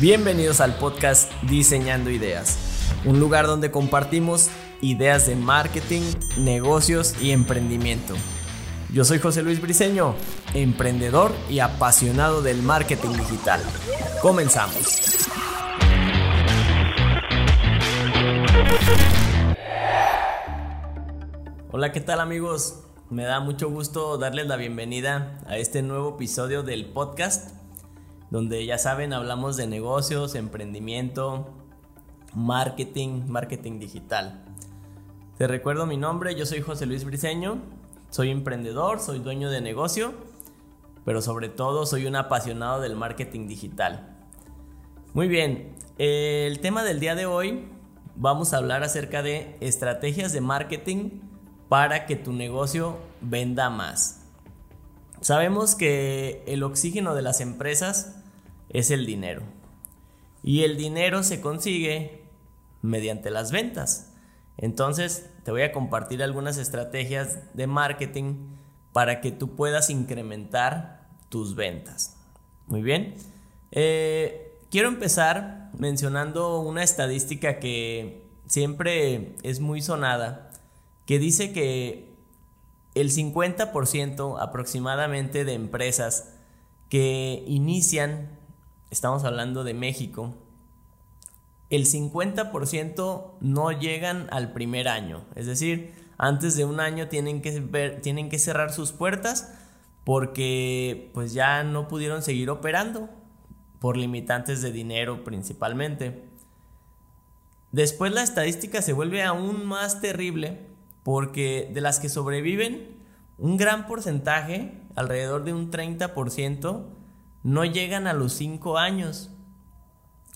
Bienvenidos al podcast Diseñando Ideas, un lugar donde compartimos ideas de marketing, negocios y emprendimiento. Yo soy José Luis Briceño, emprendedor y apasionado del marketing digital. Comenzamos. Hola, ¿qué tal amigos? Me da mucho gusto darles la bienvenida a este nuevo episodio del podcast donde ya saben, hablamos de negocios, emprendimiento, marketing, marketing digital. Te recuerdo mi nombre, yo soy José Luis Briceño, soy emprendedor, soy dueño de negocio, pero sobre todo soy un apasionado del marketing digital. Muy bien, el tema del día de hoy vamos a hablar acerca de estrategias de marketing para que tu negocio venda más. Sabemos que el oxígeno de las empresas es el dinero. Y el dinero se consigue mediante las ventas. Entonces, te voy a compartir algunas estrategias de marketing para que tú puedas incrementar tus ventas. Muy bien. Eh, quiero empezar mencionando una estadística que siempre es muy sonada, que dice que el 50% aproximadamente de empresas que inician estamos hablando de México, el 50% no llegan al primer año. Es decir, antes de un año tienen que, tienen que cerrar sus puertas porque pues ya no pudieron seguir operando por limitantes de dinero principalmente. Después la estadística se vuelve aún más terrible porque de las que sobreviven, un gran porcentaje, alrededor de un 30%, no llegan a los 5 años.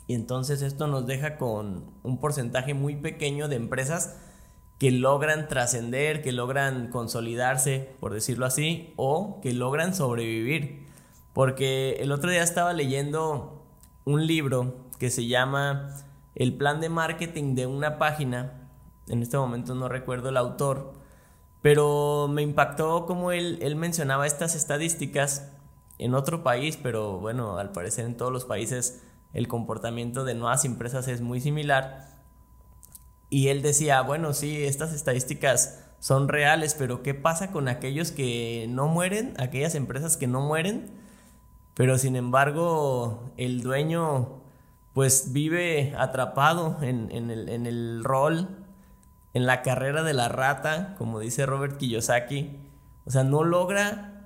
Y entonces esto nos deja con un porcentaje muy pequeño de empresas que logran trascender, que logran consolidarse, por decirlo así, o que logran sobrevivir. Porque el otro día estaba leyendo un libro que se llama El plan de marketing de una página. En este momento no recuerdo el autor, pero me impactó como él, él mencionaba estas estadísticas en otro país, pero bueno, al parecer en todos los países el comportamiento de nuevas empresas es muy similar. Y él decía, bueno, sí, estas estadísticas son reales, pero ¿qué pasa con aquellos que no mueren, aquellas empresas que no mueren? Pero sin embargo, el dueño pues vive atrapado en, el, en el rol, en la carrera de la rata, como dice Robert Kiyosaki. O sea, no logra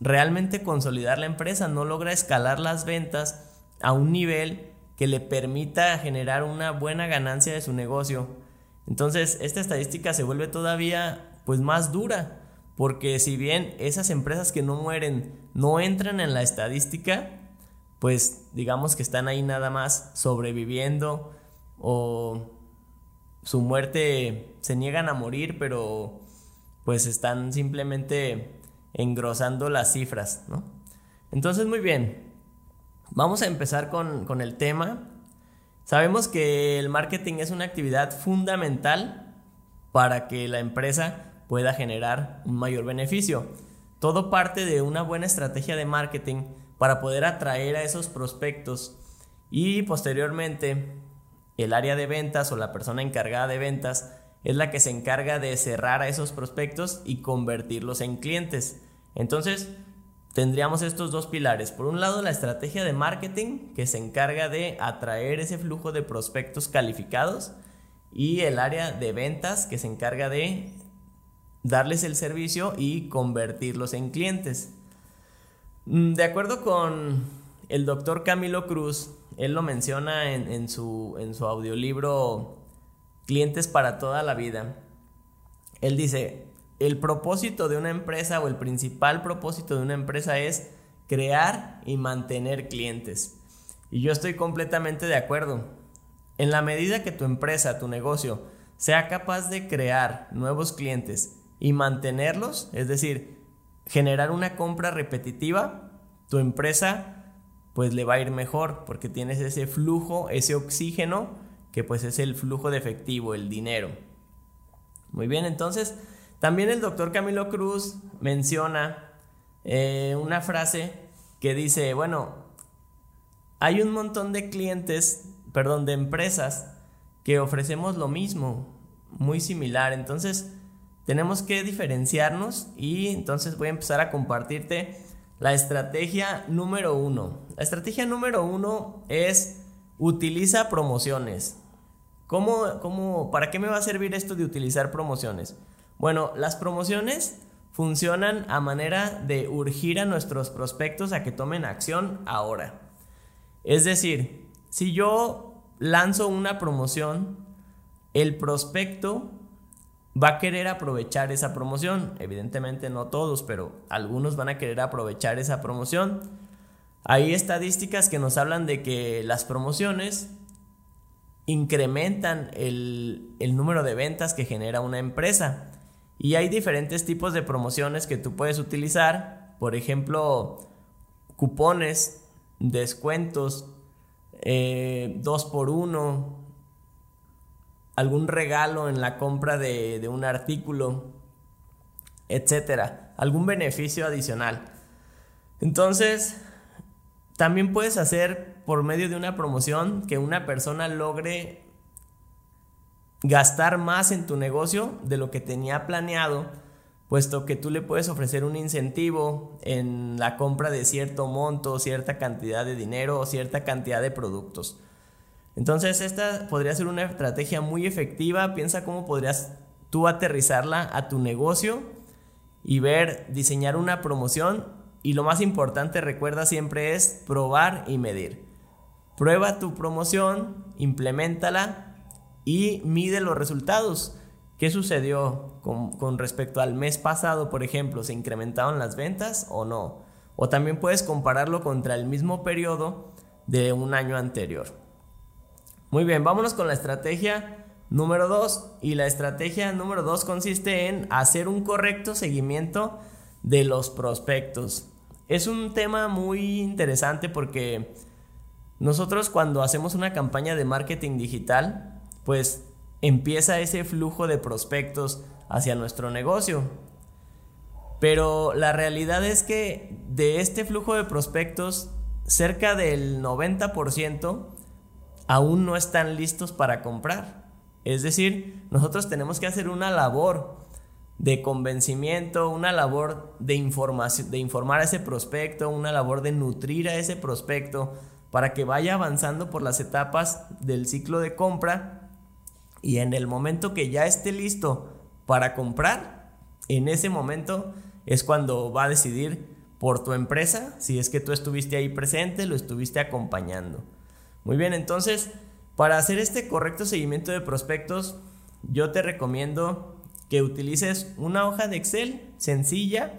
realmente consolidar la empresa, no logra escalar las ventas a un nivel que le permita generar una buena ganancia de su negocio. Entonces, esta estadística se vuelve todavía pues más dura, porque si bien esas empresas que no mueren no entran en la estadística, pues digamos que están ahí nada más sobreviviendo o su muerte se niegan a morir, pero pues están simplemente engrosando las cifras, ¿no? Entonces, muy bien, vamos a empezar con, el tema. Sabemos que el marketing es una actividad fundamental para que la empresa pueda generar un mayor beneficio. Todo parte de una buena estrategia de marketing para poder atraer a esos prospectos y posteriormente el área de ventas o la persona encargada de ventas es la que se encarga de cerrar a esos prospectos y convertirlos en clientes. Entonces, tendríamos estos dos pilares. Por un lado, la estrategia de marketing que se encarga de atraer ese flujo de prospectos calificados y el área de ventas que se encarga de darles el servicio y convertirlos en clientes. Mm, de acuerdo con el doctor Camilo Cruz, él lo menciona en, su, en su audiolibro clientes para toda la vida. Él dice, el propósito de una empresa o el principal propósito de una empresa es crear y mantener clientes. Y yo estoy completamente de acuerdo. En la medida que tu empresa, tu negocio, sea capaz de crear nuevos clientes y mantenerlos, es decir, generar una compra repetitiva, tu empresa pues le va a ir mejor porque tienes ese flujo, ese oxígeno que pues es el flujo de efectivo, el dinero. Muy bien, entonces también el doctor Camilo Cruz menciona eh, una frase que dice, bueno, hay un montón de clientes, perdón, de empresas que ofrecemos lo mismo, muy similar. Entonces, tenemos que diferenciarnos y entonces voy a empezar a compartirte la estrategia número uno. La estrategia número uno es utiliza promociones. ¿Cómo, cómo, para qué me va a servir esto de utilizar promociones? Bueno, las promociones funcionan a manera de urgir a nuestros prospectos a que tomen acción ahora. Es decir, si yo lanzo una promoción, el prospecto va a querer aprovechar esa promoción. Evidentemente no todos, pero algunos van a querer aprovechar esa promoción. Hay estadísticas que nos hablan de que las promociones incrementan el, el, número de ventas que genera una empresa. Y hay diferentes tipos de promociones que tú puedes utilizar. Por ejemplo, cupones, descuentos, eh, dos por uno, algún regalo en la compra de, de un artículo, etcétera, algún beneficio adicional. Entonces, también puedes hacer por medio de una promoción que una persona logre gastar más en tu negocio de lo que tenía planeado, puesto que tú le puedes ofrecer un incentivo en la compra de cierto monto, cierta cantidad de dinero o cierta cantidad de productos. Entonces esta podría ser una estrategia muy efectiva, piensa cómo podrías tú aterrizarla a tu negocio y ver, diseñar una promoción y lo más importante, recuerda siempre, es probar y medir. Prueba tu promoción, implementala y mide los resultados. ¿Qué sucedió con, respecto al mes pasado, por ejemplo? ¿Se incrementaron las ventas o no? O también puedes compararlo contra el mismo periodo de un año anterior. Muy bien, vámonos con la estrategia número 2. Y la estrategia número 2 consiste en hacer un correcto seguimiento de los prospectos. Es un tema muy interesante porque nosotros cuando hacemos una campaña de marketing digital, pues empieza ese flujo de prospectos hacia nuestro negocio. Pero la realidad es que de este flujo de prospectos, cerca del 90% aún no están listos para comprar. Es decir, nosotros tenemos que hacer una labor de convencimiento, una labor de información, de informar a ese prospecto, una labor de nutrir a ese prospecto para que vaya avanzando por las etapas del ciclo de compra y en el momento que ya esté listo para comprar, en ese momento es cuando va a decidir por tu empresa, si es que tú estuviste ahí presente, lo estuviste acompañando. Muy bien, entonces, para hacer este correcto seguimiento de prospectos, yo te recomiendo que utilices una hoja de Excel sencilla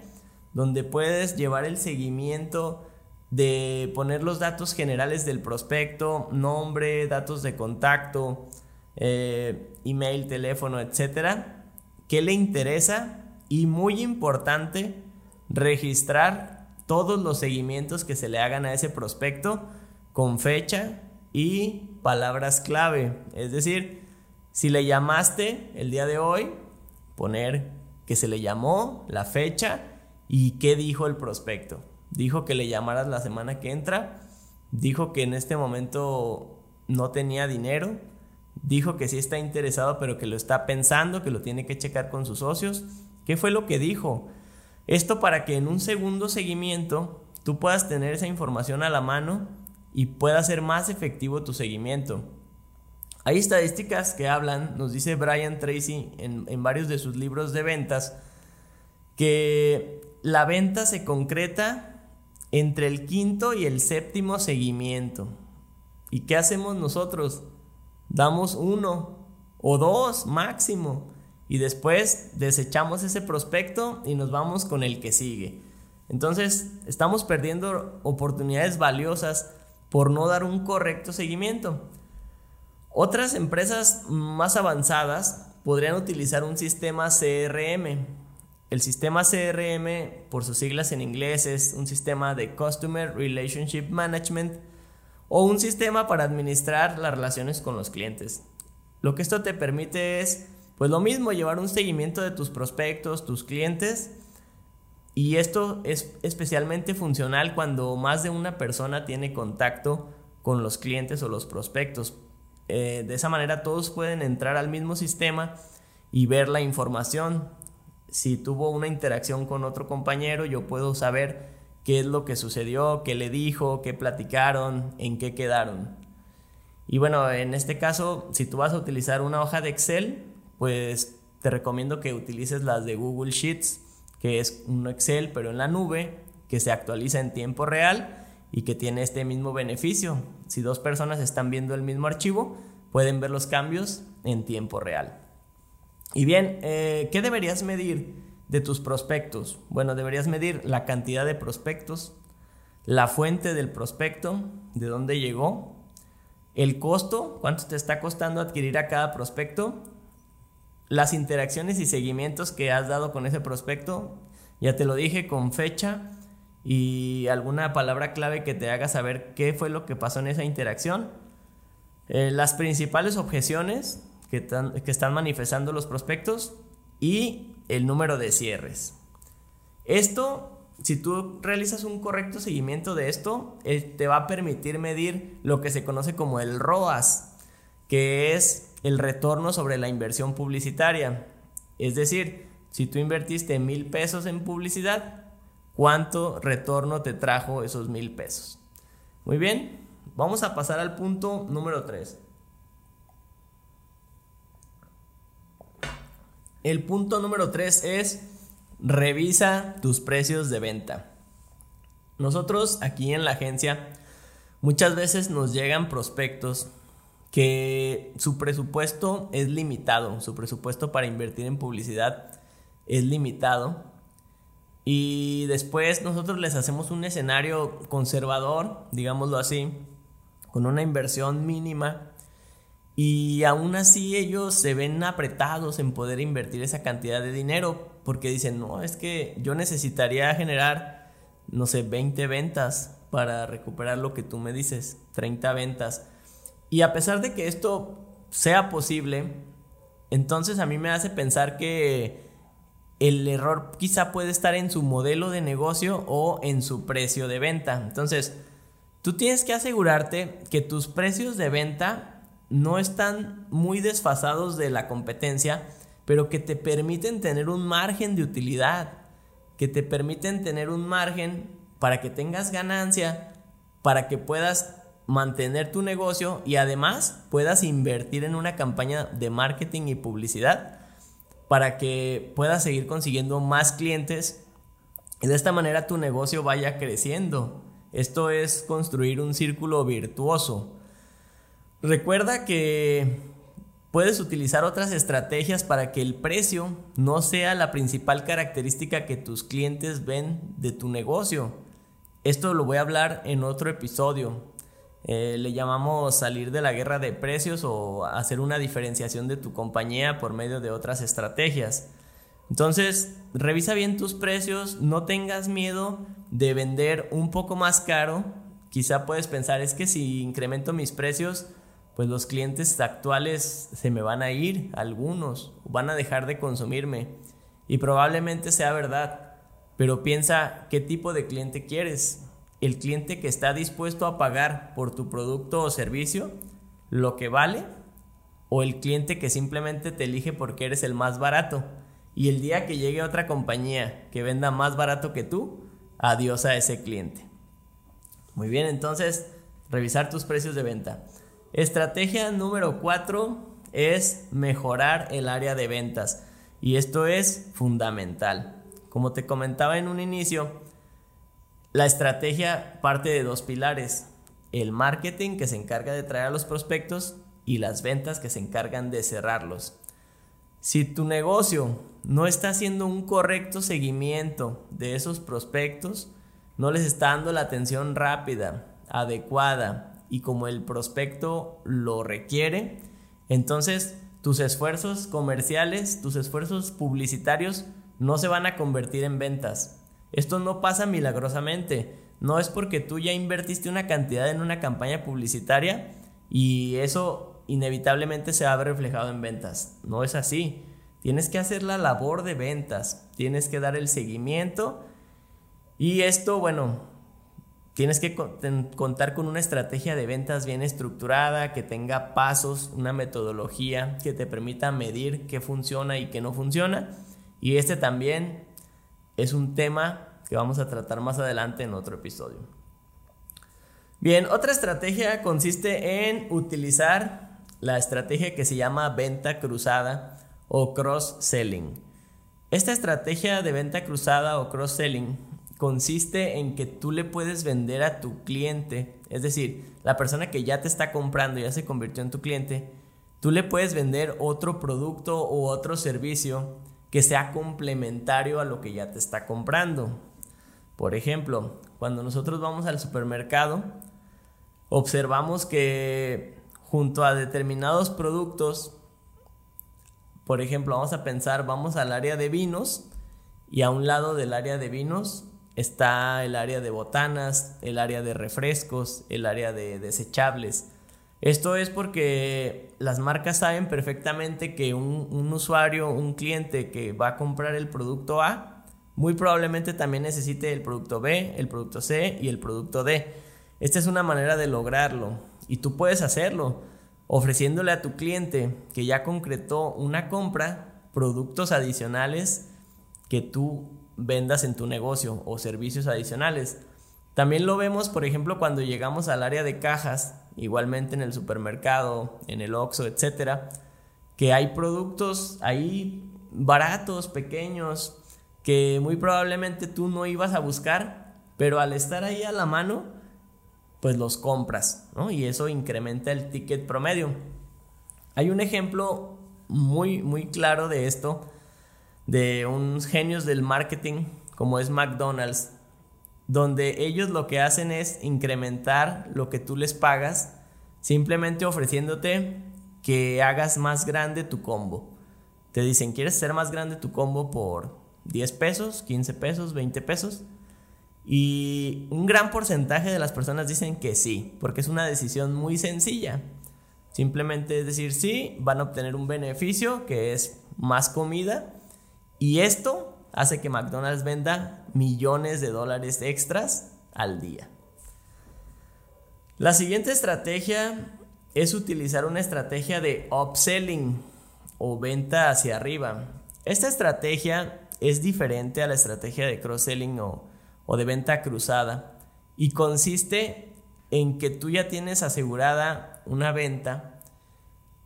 donde puedes llevar el seguimiento de poner los datos generales del prospecto, nombre, datos de contacto, eh, email, teléfono, etcétera, qué le interesa y muy importante registrar todos los seguimientos que se le hagan a ese prospecto con fecha y palabras clave. Es decir, si le llamaste el día de hoy, poner que se le llamó, la fecha y qué dijo el prospecto. Dijo que le llamaras la semana que entra, dijo que en este momento no tenía dinero, dijo que sí está interesado pero que lo está pensando, que lo tiene que checar con sus socios. ¿Qué fue lo que dijo? Esto para que en un segundo seguimiento tú puedas tener esa información a la mano y pueda ser más efectivo tu seguimiento. Hay estadísticas que hablan, nos dice Brian Tracy en, varios de sus libros de ventas, que la venta se concreta entre el quinto y el séptimo seguimiento. ¿Y qué hacemos nosotros? Damos uno o dos máximo y después desechamos ese prospecto y nos vamos con el que sigue. Entonces estamos perdiendo oportunidades valiosas por no dar un correcto seguimiento. Otras empresas más avanzadas podrían utilizar un sistema CRM. El sistema CRM, por sus siglas en inglés, es un sistema de Customer Relationship Management o un sistema para administrar las relaciones con los clientes. Lo que esto te permite es, pues lo mismo, llevar un seguimiento de tus prospectos, tus clientes, y esto es especialmente funcional cuando más de una persona tiene contacto con los clientes o los prospectos. Eh, de esa manera todos pueden entrar al mismo sistema y ver la información. Si tuvo una interacción con otro compañero, yo puedo saber qué es lo que sucedió, qué le dijo, qué platicaron, en qué quedaron. Y bueno, en este caso, si tú vas a utilizar una hoja de Excel, pues te recomiendo que utilices las de Google Sheets, que es un Excel pero en la nube, que se actualiza en tiempo real y que tiene este mismo beneficio. Si dos personas están viendo el mismo archivo, pueden ver los cambios en tiempo real. Y bien, eh, ¿qué deberías medir de tus prospectos? Bueno, deberías medir la cantidad de prospectos, la fuente del prospecto, de dónde llegó, el costo, cuánto te está costando adquirir a cada prospecto, las interacciones y seguimientos que has dado con ese prospecto, ya te lo dije, con fecha y alguna palabra clave que te haga saber qué fue lo que pasó en esa interacción, eh, las principales objeciones que, están manifestando los prospectos y el número de cierres. Esto si tú realizas un correcto seguimiento de esto, eh, te va a permitir medir lo que se conoce como el ROAS, que es el retorno sobre la inversión publicitaria. Es decir, si tú invertiste mil pesos en publicidad, ¿cuánto retorno te trajo esos mil pesos? Muy bien, vamos a pasar al punto número 3. El punto número 3 es revisa tus precios de venta. Nosotros aquí en la agencia muchas veces nos llegan prospectos que su presupuesto es limitado, su presupuesto para invertir en publicidad es limitado y después nosotros les hacemos un escenario conservador, digámoslo así, con una inversión mínima y aún así ellos se ven apretados en poder invertir esa cantidad de dinero porque dicen, no, es que yo necesitaría generar, no sé, 20 ventas para recuperar lo que tú me dices, 30 ventas. Y a pesar de que esto sea posible, entonces a mí me hace pensar que el error quizá puede estar en su modelo de negocio o en su precio de venta. Entonces, tú tienes que asegurarte que tus precios de venta no están muy desfasados de la competencia pero que te permiten tener un margen de utilidad, que te permiten tener un margen para que tengas ganancia, para que puedas mantener tu negocio y además puedas invertir en una campaña de marketing y publicidad para que puedas seguir consiguiendo más clientes y de esta manera tu negocio vaya creciendo. Esto es construir un círculo virtuoso. Recuerda que Puedes utilizar otras estrategias para que el precio no sea la principal característica que tus clientes ven de tu negocio. Esto lo voy a hablar en otro episodio. Eh, le llamamos salir de la guerra de precios o hacer una diferenciación de tu compañía por medio de otras estrategias. Entonces, revisa bien tus precios, no tengas miedo de vender un poco más caro. Quizá puedes pensar, es que si incremento mis precios, pues los clientes actuales se me van a ir, algunos, van a dejar de consumirme. Y probablemente sea verdad, pero piensa qué tipo de cliente quieres. El cliente que está dispuesto a pagar por tu producto o servicio lo que vale o el cliente que simplemente te elige porque eres el más barato. Y el día que llegue otra compañía que venda más barato que tú, adiós a ese cliente. Muy bien, entonces, revisar tus precios de venta. Estrategia número 4 es mejorar el área de ventas y esto es fundamental. Como te comentaba en un inicio, la estrategia parte de dos pilares. El marketing que se encarga de traer a los prospectos y las ventas que se encargan de cerrarlos. Si tu negocio no está haciendo un correcto seguimiento de esos prospectos, no les está dando la atención rápida, adecuada, y como el prospecto lo requiere, entonces tus esfuerzos comerciales, tus esfuerzos publicitarios no se van a convertir en ventas. Esto no pasa milagrosamente. No es porque tú ya invertiste una cantidad en una campaña publicitaria y eso inevitablemente se ha reflejado en ventas. No es así. Tienes que hacer la labor de ventas, tienes que dar el seguimiento y esto, bueno, tienes que contar con una estrategia de ventas bien estructurada, que tenga pasos, una metodología que te permita medir qué funciona y qué no funciona. Y este también es un tema que vamos a tratar más adelante en otro episodio. Bien, otra estrategia consiste en utilizar la estrategia que se llama venta cruzada o cross-selling. Esta estrategia de venta cruzada o cross-selling consiste en que tú le puedes vender a tu cliente, es decir, la persona que ya te está comprando, ya se convirtió en tu cliente, tú le puedes vender otro producto o otro servicio que sea complementario a lo que ya te está comprando. Por ejemplo, cuando nosotros vamos al supermercado, observamos que junto a determinados productos, por ejemplo, vamos a pensar, vamos al área de vinos y a un lado del área de vinos está el área de botanas, el área de refrescos, el área de desechables. Esto es porque las marcas saben perfectamente que un, usuario, un cliente que va a comprar el producto A, muy probablemente también necesite el producto B, el producto C y el producto D. Esta es una manera de lograrlo y tú puedes hacerlo ofreciéndole a tu cliente que ya concretó una compra productos adicionales que tú vendas en tu negocio o servicios adicionales. También lo vemos, por ejemplo, cuando llegamos al área de cajas, igualmente en el supermercado, en el Oxxo, etcétera, que hay productos ahí baratos, pequeños, que muy probablemente tú no ibas a buscar, pero al estar ahí a la mano, pues los compras, ¿no? Y eso incrementa el ticket promedio. Hay un ejemplo muy, muy claro de esto de unos genios del marketing como es McDonald's, donde ellos lo que hacen es incrementar lo que tú les pagas simplemente ofreciéndote que hagas más grande tu combo. Te dicen, ¿quieres hacer más grande tu combo por 10 pesos, 15 pesos, 20 pesos? Y un gran porcentaje de las personas dicen que sí, porque es una decisión muy sencilla. Simplemente es decir, sí, van a obtener un beneficio que es más comida y esto hace que McDonald's venda millones de dólares extras al día. La siguiente estrategia es utilizar una estrategia de upselling o venta hacia arriba. Esta estrategia es diferente a la estrategia de cross-selling o, o de venta cruzada y consiste en que tú ya tienes asegurada una venta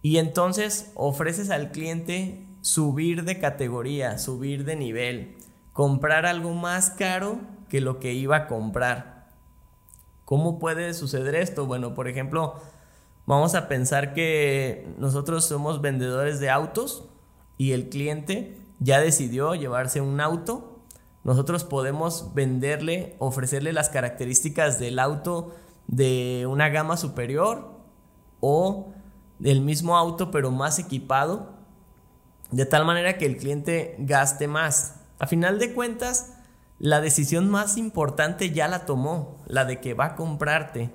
y entonces ofreces al cliente subir de categoría, subir de nivel, comprar algo más caro que lo que iba a comprar. ¿Cómo puede suceder esto? Bueno, por ejemplo, vamos a pensar que nosotros somos vendedores de autos y el cliente ya decidió llevarse un auto. Nosotros podemos venderle, ofrecerle las características del auto de una gama superior o del mismo auto pero más equipado de tal manera que el cliente gaste más. A final de cuentas, la decisión más importante ya la tomó, la de que va a comprarte.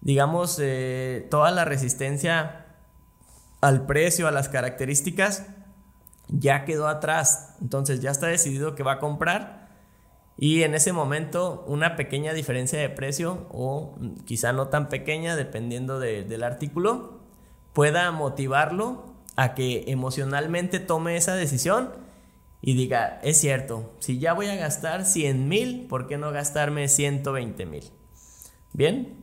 Digamos, eh, toda la resistencia al precio, a las características, ya quedó atrás. Entonces ya está decidido que va a comprar. Y en ese momento una pequeña diferencia de precio o quizá no tan pequeña dependiendo del artículo pueda motivarlo a que emocionalmente tome esa decisión y diga, es cierto, si ya voy a gastar 100 mil, ¿por qué no gastarme 120 mil? Bien,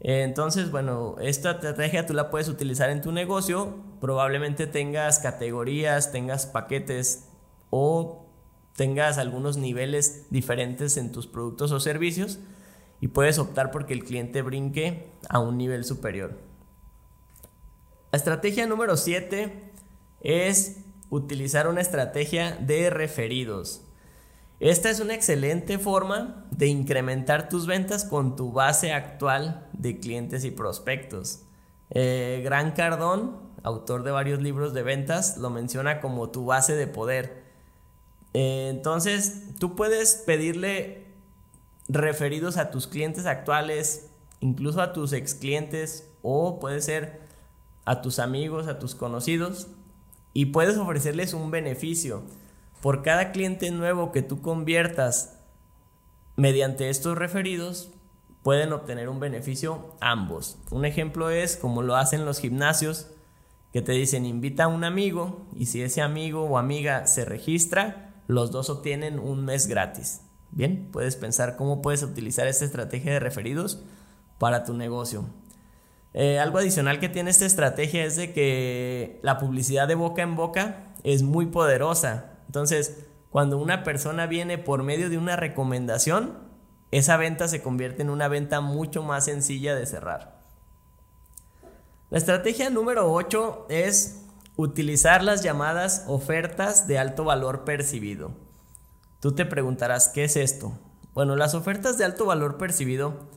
entonces, bueno, esta estrategia tú la puedes utilizar en tu negocio, probablemente tengas categorías, tengas paquetes o tengas algunos niveles diferentes en tus productos o servicios y puedes optar porque el cliente brinque a un nivel superior. La estrategia número 7 es utilizar una estrategia de referidos. Esta es una excelente forma de incrementar tus ventas con tu base actual de clientes y prospectos. Eh, Gran Cardón, autor de varios libros de ventas, lo menciona como tu base de poder. Eh, entonces, tú puedes pedirle referidos a tus clientes actuales, incluso a tus ex clientes, o puede ser a tus amigos, a tus conocidos y puedes ofrecerles un beneficio. Por cada cliente nuevo que tú conviertas mediante estos referidos, pueden obtener un beneficio ambos. Un ejemplo es como lo hacen los gimnasios, que te dicen invita a un amigo y si ese amigo o amiga se registra, los dos obtienen un mes gratis. Bien, puedes pensar cómo puedes utilizar esta estrategia de referidos para tu negocio. Eh, algo adicional que tiene esta estrategia es de que la publicidad de boca en boca es muy poderosa. Entonces, cuando una persona viene por medio de una recomendación, esa venta se convierte en una venta mucho más sencilla de cerrar. La estrategia número 8 es utilizar las llamadas ofertas de alto valor percibido. Tú te preguntarás, ¿qué es esto? Bueno, las ofertas de alto valor percibido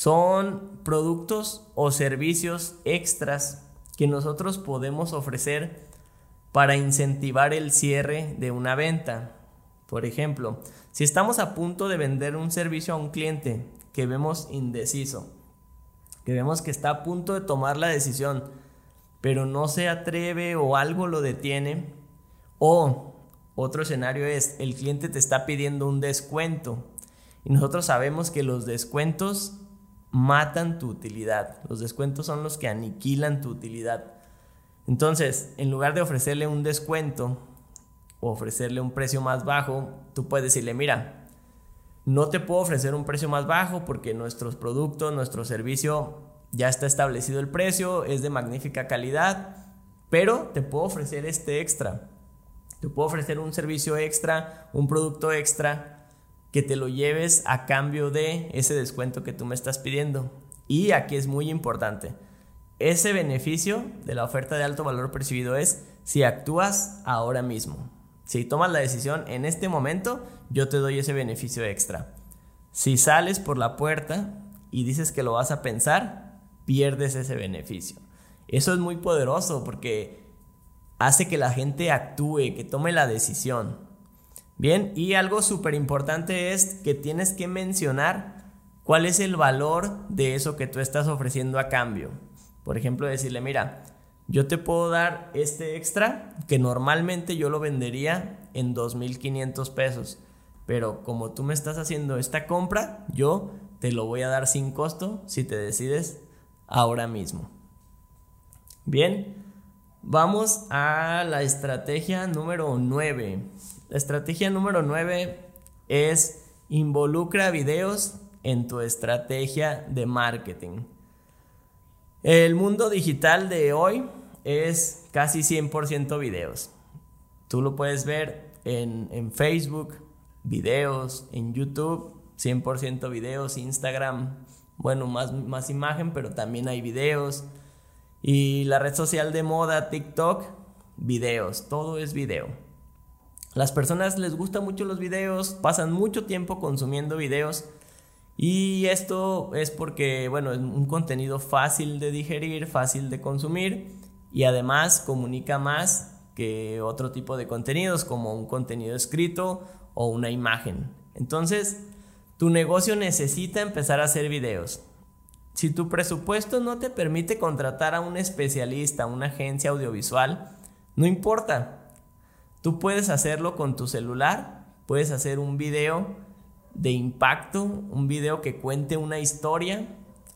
son productos o servicios extras que nosotros podemos ofrecer para incentivar el cierre de una venta. Por ejemplo, si estamos a punto de vender un servicio a un cliente que vemos indeciso, que vemos que está a punto de tomar la decisión, pero no se atreve o algo lo detiene, o otro escenario es el cliente te está pidiendo un descuento y nosotros sabemos que los descuentos matan tu utilidad, los descuentos son los que aniquilan tu utilidad. Entonces, en lugar de ofrecerle un descuento o ofrecerle un precio más bajo, tú puedes decirle, mira, no te puedo ofrecer un precio más bajo porque nuestros productos, nuestro servicio ya está establecido el precio, es de magnífica calidad, pero te puedo ofrecer este extra. Te puedo ofrecer un servicio extra, un producto extra que te lo lleves a cambio de ese descuento que tú me estás pidiendo. Y aquí es muy importante ese beneficio de la oferta de alto valor percibido es si actúas ahora mismo. Si tomas la decisión en este momento, yo te doy ese beneficio extra. Si sales por la puerta y dices que lo vas a pensar, pierdes ese beneficio. Eso es muy poderoso porque hace que la gente actúe, que tome la decisión. Bien, y algo súper importante es que tienes que mencionar cuál es el valor de eso que tú estás ofreciendo a cambio. Por ejemplo, decirle, mira, yo te puedo dar este extra que normalmente yo lo vendería en 2.500 pesos. Pero como tú me estás haciendo esta compra, yo te lo voy a dar sin costo si te decides ahora mismo. Bien, vamos a la estrategia número 9. La estrategia número 9 es involucra videos en tu estrategia de marketing. El mundo digital de hoy es casi 100% videos. Tú lo puedes ver en, Facebook, videos, en YouTube, 100% videos, Instagram, bueno, más, más imagen, pero también hay videos. Y la red social de moda, TikTok, videos, todo es video. Las personas les gustan mucho los videos, pasan mucho tiempo consumiendo videos y esto es porque, bueno, es un contenido fácil de digerir, fácil de consumir y además comunica más que otro tipo de contenidos como un contenido escrito o una imagen. Entonces, tu negocio necesita empezar a hacer videos. Si tu presupuesto no te permite contratar a un especialista, una agencia audiovisual, no importa. Tú puedes hacerlo con tu celular, puedes hacer un video de impacto, un video que cuente una historia.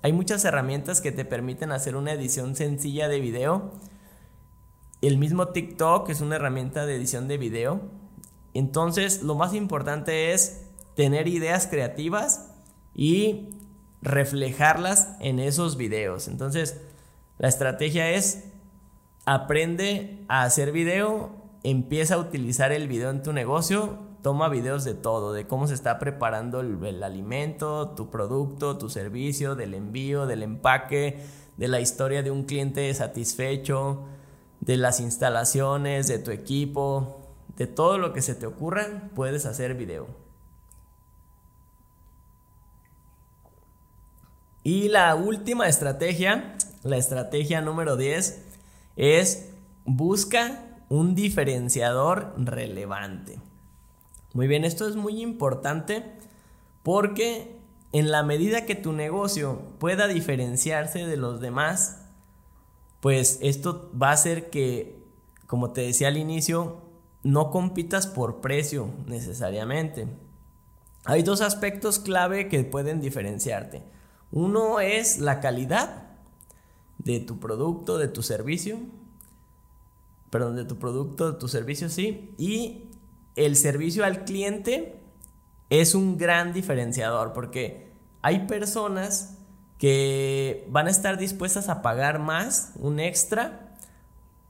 Hay muchas herramientas que te permiten hacer una edición sencilla de video. El mismo TikTok es una herramienta de edición de video. Entonces, lo más importante es tener ideas creativas y reflejarlas en esos videos. Entonces, la estrategia es aprende a hacer video, empieza a utilizar el video en tu negocio toma videos de todo, de cómo se está preparando el, alimento, tu producto, tu servicio, del envío, del empaque, de la historia de un cliente satisfecho, de las instalaciones, de tu equipo, de todo lo que se te ocurra, puedes hacer video. Y la última estrategia, la estrategia número 10, es busca un diferenciador relevante. Muy bien, esto es muy importante porque en la medida que tu negocio pueda diferenciarse de los demás, pues esto va a hacer que, como te decía al inicio, no compitas por precio necesariamente. Hay dos aspectos clave que pueden diferenciarte. Uno es la calidad de tu producto, de tu servicio. Perdón, de tu producto, de tu servicio, sí. Y el servicio al cliente es un gran diferenciador porque hay personas que van a estar dispuestas a pagar más, un extra,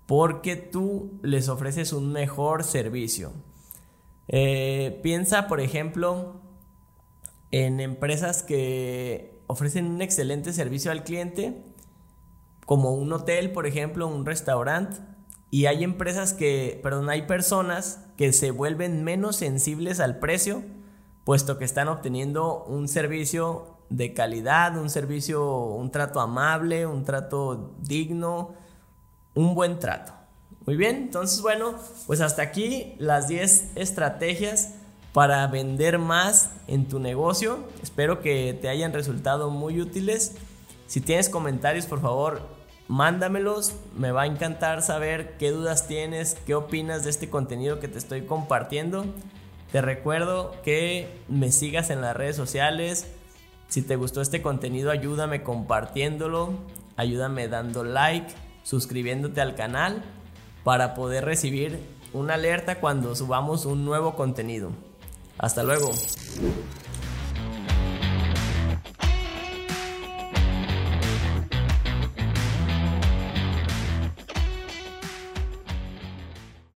porque tú les ofreces un mejor servicio. Eh, piensa, por ejemplo, en empresas que ofrecen un excelente servicio al cliente, como un hotel, por ejemplo, un restaurante, y hay empresas que, perdón, hay personas que se vuelven menos sensibles al precio, puesto que están obteniendo un servicio de calidad, un servicio, un trato amable, un trato digno, un buen trato. Muy bien, entonces bueno, pues hasta aquí las 10 estrategias para vender más en tu negocio. Espero que te hayan resultado muy útiles. Si tienes comentarios, por favor, mándamelos. Me va a encantar saber qué dudas tienes, qué opinas de este contenido que te estoy compartiendo. Te recuerdo que me sigas en las redes sociales. Si te gustó este contenido, ayúdame compartiéndolo, ayúdame dando like, suscribiéndote al canal para poder recibir una alerta cuando subamos un nuevo contenido. Hasta luego.